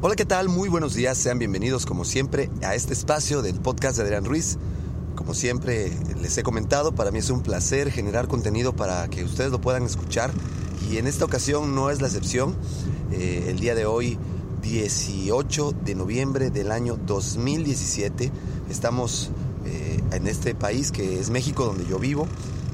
Hola, ¿qué tal? Muy buenos días. Sean bienvenidos, como siempre, a este espacio del podcast de Adrián Ruiz. Como siempre les he comentado, para mí es un placer generar contenido para que ustedes lo puedan escuchar. Y en esta ocasión no es la excepción. Eh, el día de hoy, 18 de noviembre del año 2017, estamos eh, en este país que es México, donde yo vivo.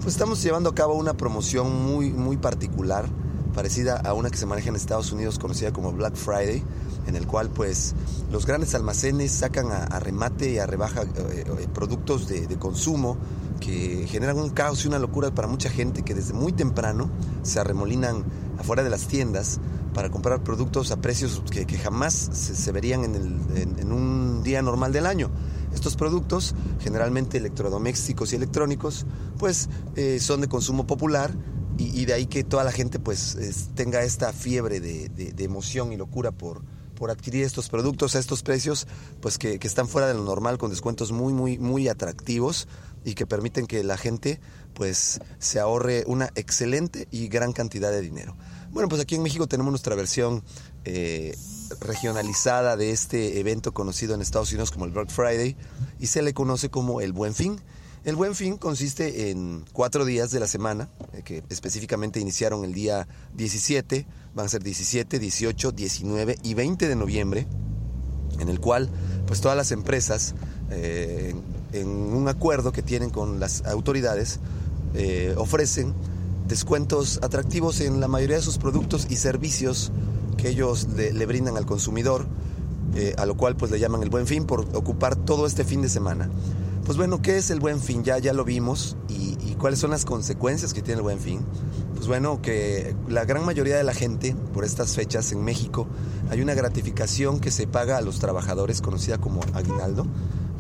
Pues estamos llevando a cabo una promoción muy, muy particular parecida a una que se maneja en Estados Unidos conocida como Black Friday, en el cual pues los grandes almacenes sacan a, remate y a rebaja eh, eh, productos de, consumo que generan un caos y una locura para mucha gente que desde muy temprano se arremolinan afuera de las tiendas para comprar productos a precios que, jamás se, verían en, un día normal del año. Estos productos, generalmente electrodomésticos y electrónicos, pues eh, son de consumo popular y, de ahí que toda la gente pues tenga esta fiebre de, emoción y locura por, por adquirir estos productos a estos precios pues que, están fuera de lo normal con descuentos muy muy muy atractivos y que permiten que la gente pues se ahorre una excelente y gran cantidad de dinero. Bueno, pues aquí en México tenemos nuestra versión eh, regionalizada de este evento conocido en Estados Unidos como el Black Friday y se le conoce como el Buen Fin. El buen fin consiste en cuatro días de la semana, eh, que específicamente iniciaron el día 17, van a ser 17, 18, 19 y 20 de noviembre, en el cual pues todas las empresas, eh, en un acuerdo que tienen con las autoridades, eh, ofrecen descuentos atractivos en la mayoría de sus productos y servicios que ellos le, brindan al consumidor, a lo cual pues le llaman el buen fin por ocupar todo este fin de semana. Pues bueno, ¿qué es el buen fin? Ya, ya lo vimos y, cuáles son las consecuencias que tiene el buen fin. Pues bueno, que la gran mayoría de la gente por estas fechas en México hay una gratificación que se paga a los trabajadores conocida como aguinaldo,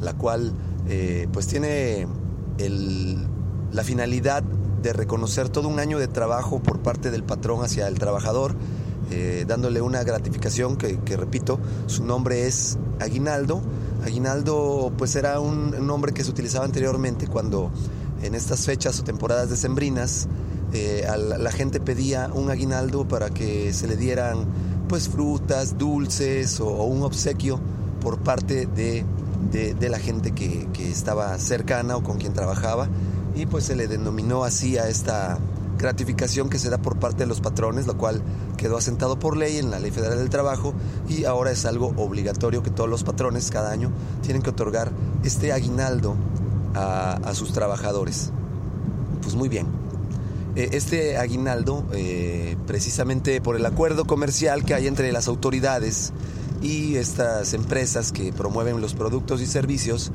la cual eh, pues tiene la finalidad de reconocer todo un año de trabajo por parte del patrón hacia el trabajador, eh, dándole una gratificación que, que, repito, su nombre es aguinaldo Aguinaldo pues era un nombre que se utilizaba anteriormente cuando en estas fechas o temporadas decembrinas eh, la, gente pedía un aguinaldo para que se le dieran pues frutas, dulces o, un obsequio por parte de, la gente que, estaba cercana o con quien trabajaba. Y pues se le denominó así a esta gratificación que se da por parte de los patrones, lo cual quedó asentado por ley en la Ley Federal del Trabajo y ahora es algo obligatorio que todos los patrones cada año tienen que otorgar este aguinaldo a, sus trabajadores. Pues muy bien. Eh, este aguinaldo, eh, precisamente por el acuerdo comercial que hay entre las autoridades y estas empresas que promueven los productos y servicios,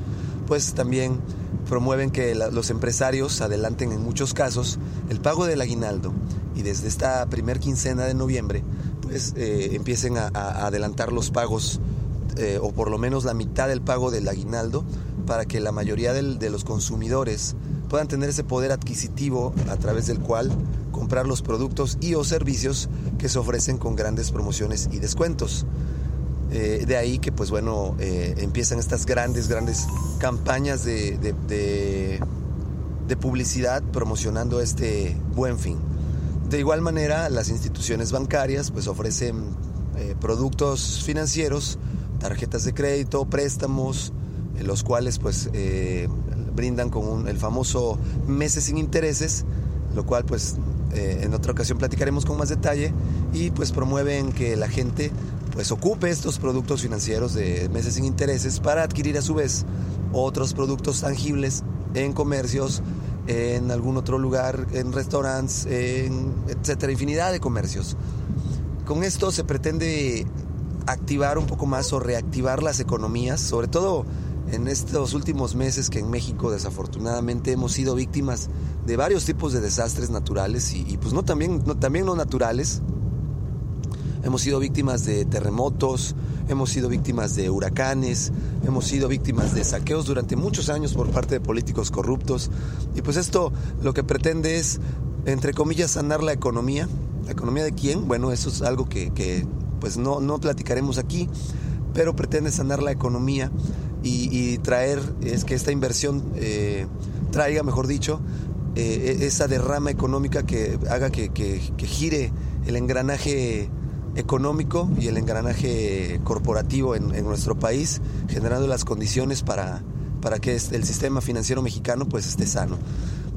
pues también promueven que los empresarios adelanten en muchos casos el pago del aguinaldo y desde esta primer quincena de noviembre pues eh, empiecen a, adelantar los pagos eh, o por lo menos la mitad del pago del aguinaldo para que la mayoría de los consumidores puedan tener ese poder adquisitivo a través del cual comprar los productos y o servicios que se ofrecen con grandes promociones y descuentos. Eh, de ahí que pues bueno, eh, empiezan estas grandes, grandes campañas de, de, publicidad promocionando este buen fin. De igual manera, las instituciones bancarias pues ofrecen eh, productos financieros, tarjetas de crédito, préstamos, los cuales pues brindan con el famoso meses sin intereses, lo cual pues en otra ocasión platicaremos con más detalle y pues promueven que la gente pues ocupe estos productos financieros de meses sin intereses para adquirir a su vez otros productos tangibles en comercios, en algún otro lugar, en restaurantes, en etcétera, infinidad de comercios. Con esto se pretende activar un poco más o reactivar las economías, sobre todo en estos últimos meses que en México desafortunadamente hemos sido víctimas de varios tipos de desastres naturales y, pues no también no, también no naturales, hemos sido víctimas de terremotos, hemos sido víctimas de huracanes, hemos sido víctimas de saqueos durante muchos años por parte de políticos corruptos. Y pues esto lo que pretende es, entre comillas, sanar la economía. ¿La economía de quién? Bueno, eso es algo que, pues no, no platicaremos aquí, pero pretende sanar la economía y, traer, es que esta inversión eh, traiga, mejor dicho, eh, esa derrama económica que haga que gire el engranaje económico y el engranaje corporativo en, nuestro país, generando las condiciones para, para que el sistema financiero mexicano pues esté sano.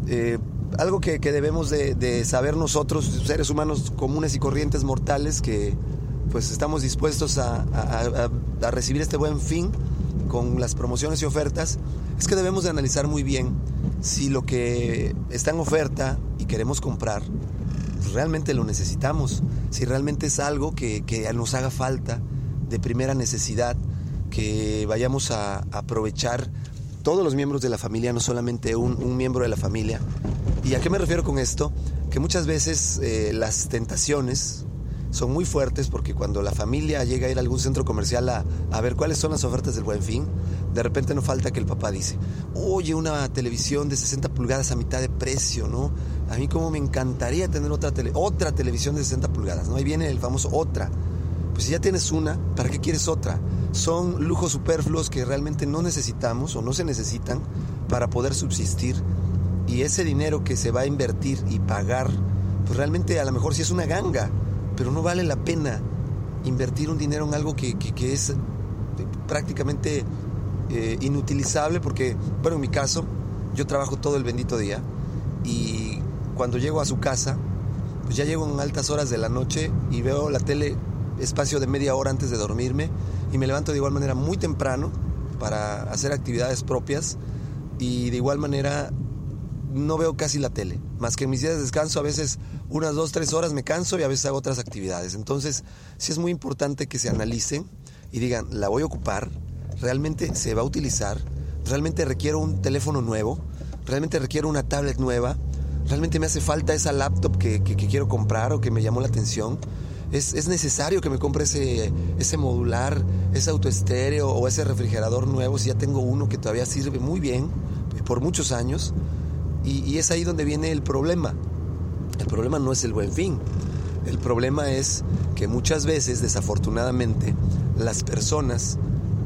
Eh, algo que, debemos de, saber nosotros, seres humanos comunes y corrientes mortales, que pues estamos dispuestos a, a, recibir este buen fin con las promociones y ofertas, es que debemos de analizar muy bien si lo que está en oferta y queremos comprar realmente lo necesitamos, si realmente es algo que, nos haga falta de primera necesidad, que vayamos a aprovechar todos los miembros de la familia, no solamente un, miembro de la familia. ¿Y a qué me refiero con esto? Que muchas veces eh, las tentaciones son muy fuertes porque cuando la familia llega a ir a algún centro comercial a, a, ver cuáles son las ofertas del buen fin, de repente no falta que el papá dice, oye, una televisión de 60 pulgadas a mitad de precio, ¿no? A mí como me encantaría tener otra, tele, otra televisión de 60 pulgadas, ¿no? Ahí viene el famoso otra. Pues si ya tienes una, ¿para qué quieres otra? Son lujos superfluos que realmente no necesitamos o no se necesitan para poder subsistir. Y ese dinero que se va a invertir y pagar, pues realmente a lo mejor sí es una ganga, pero no vale la pena invertir un dinero en algo que, es prácticamente eh, inutilizable porque, bueno, en mi caso, yo trabajo todo el bendito día y cuando llego a su casa, pues ya llego en altas horas de la noche y veo la tele espacio de media hora antes de dormirme y me levanto de igual manera muy temprano para hacer actividades propias y de igual manera no veo casi la tele, más que en mis días de descanso a veces unas dos, tres horas me canso y a veces hago otras actividades. Entonces sí es muy importante que se analicen y digan, la voy a ocupar, realmente se va a utilizar, realmente requiero un teléfono nuevo, realmente requiero una tablet nueva, realmente me hace falta esa laptop que, quiero comprar o que me llamó la atención. Es, necesario que me compre ese, ese modular, ese autoestéreo o ese refrigerador nuevo si ya tengo uno que todavía sirve muy bien eh, por muchos años. Y, y es ahí donde viene el problema. El problema no es el buen fin. El problema es que muchas veces, desafortunadamente, las personas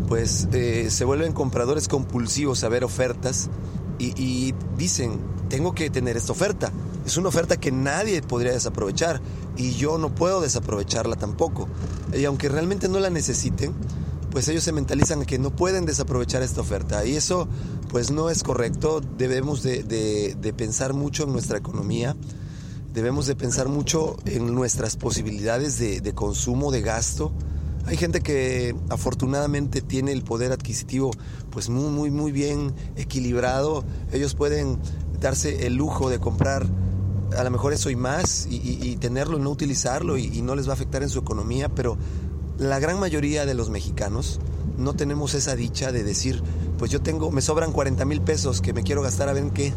pues eh, se vuelven compradores compulsivos a ver ofertas y, dicen, tengo que tener esta oferta. Es una oferta que nadie podría desaprovechar y yo no puedo desaprovecharla tampoco. Y aunque realmente no la necesiten, pues ellos se mentalizan que no pueden desaprovechar esta oferta. Y eso pues no es correcto. Debemos de, pensar mucho en nuestra economía. Debemos de pensar mucho en nuestras posibilidades de, de consumo, de gasto hay gente que afortunadamente tiene el poder adquisitivo pues muy, muy, muy bien equilibrado. Ellos pueden darse el lujo de comprar a lo mejor eso y más y, tenerlo y no utilizarlo y, no les va a afectar en su economía, pero la gran mayoría de los mexicanos no tenemos esa dicha de decir, pues yo tengo, me sobran 40 mil pesos que me quiero gastar a ver en qué.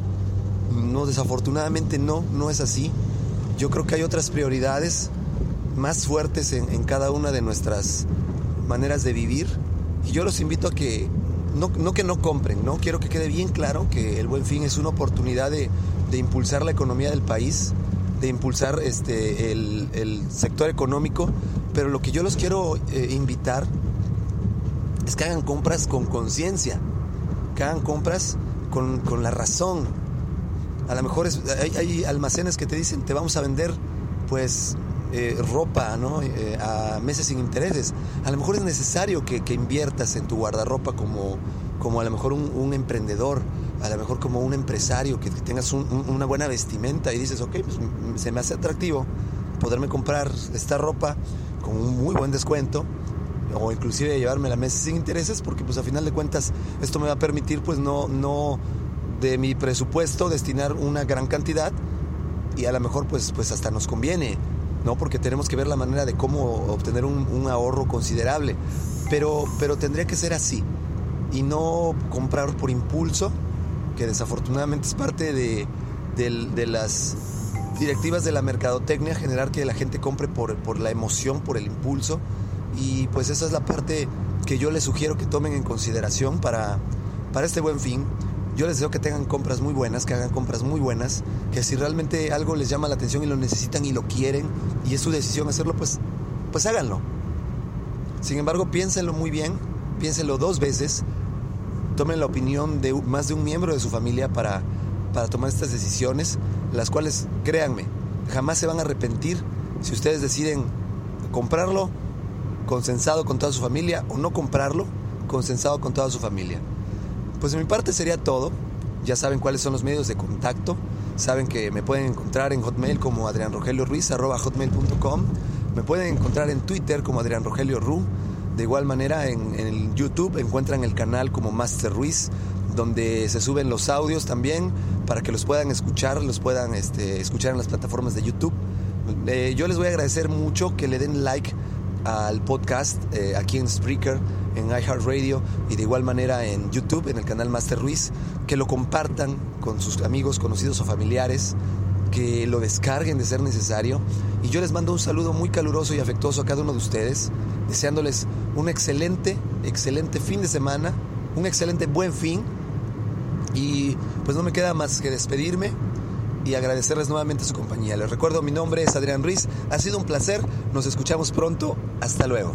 No, desafortunadamente no, no es así. Yo creo que hay otras prioridades más fuertes en, cada una de nuestras maneras de vivir. Y yo los invito a que, no, que no compren, ¿no? Quiero que quede bien claro que el buen fin es una oportunidad de, impulsar la economía del país, de impulsar este, el, sector económico, pero lo que yo los quiero eh, invitar es que hagan compras con conciencia, que hagan compras con, la razón. A lo mejor hay, almacenes que te dicen, te vamos a vender pues eh, ropa ¿no? Eh, a meses sin intereses. A lo mejor es necesario que, inviertas en tu guardarropa como, como a lo mejor un, emprendedor, a lo mejor como un empresario, que tengas una buena vestimenta y dices, ok, pues se me hace atractivo poderme comprar esta ropa con un muy buen descuento o inclusive llevarme la mesa sin intereses porque pues a final de cuentas esto me va a permitir pues no, no de mi presupuesto destinar una gran cantidad y a lo mejor pues, pues hasta nos conviene, ¿no? Porque tenemos que ver la manera de cómo obtener un, ahorro considerable. Pero, pero tendría que ser así y no comprar por impulso, que desafortunadamente es parte de, de las directivas de la mercadotecnia, generar que la gente compre por, por la emoción, por el impulso y pues esa es la parte que yo les sugiero que tomen en consideración para, para este buen fin. Yo les deseo que tengan compras muy buenas, que hagan compras muy buenas, que si realmente algo les llama la atención y lo necesitan y lo quieren y es su decisión hacerlo, pues, pues háganlo. Sin embargo, piénsenlo muy bien, piénsenlo dos veces, tomen la opinión de más de un miembro de su familia para, para tomar estas decisiones, las cuales, créanme, jamás se van a arrepentir si ustedes deciden comprarlo consensado con toda su familia o no comprarlo, consensado con toda su familia. Pues de mi parte sería todo. Ya saben cuáles son los medios de contacto. Saben que me pueden encontrar en Hotmail como Adrián Rogelio Ruiz, arroba hotmail.com. Me pueden encontrar en Twitter como Adrián Rogelio Ru. De igual manera en, en YouTube encuentran el canal como Master Ruiz, donde se suben los audios también para que los puedan escuchar, los puedan este, escuchar en las plataformas de YouTube. Eh, yo les voy a agradecer mucho que le den like al podcast eh, aquí en Spreaker, en iHeartRadio y de igual manera en YouTube, en el canal Master Ruiz, que lo compartan con sus amigos, conocidos o familiares, que lo descarguen de ser necesario. Y yo les mando un saludo muy caluroso y afectuoso a cada uno de ustedes, deseándoles un excelente, excelente fin de semana, un excelente buen fin. Y pues no me queda más que despedirme y agradecerles nuevamente su compañía. Les recuerdo, mi nombre es Adrián Ruiz. Ha sido un placer. Nos escuchamos pronto. Hasta luego.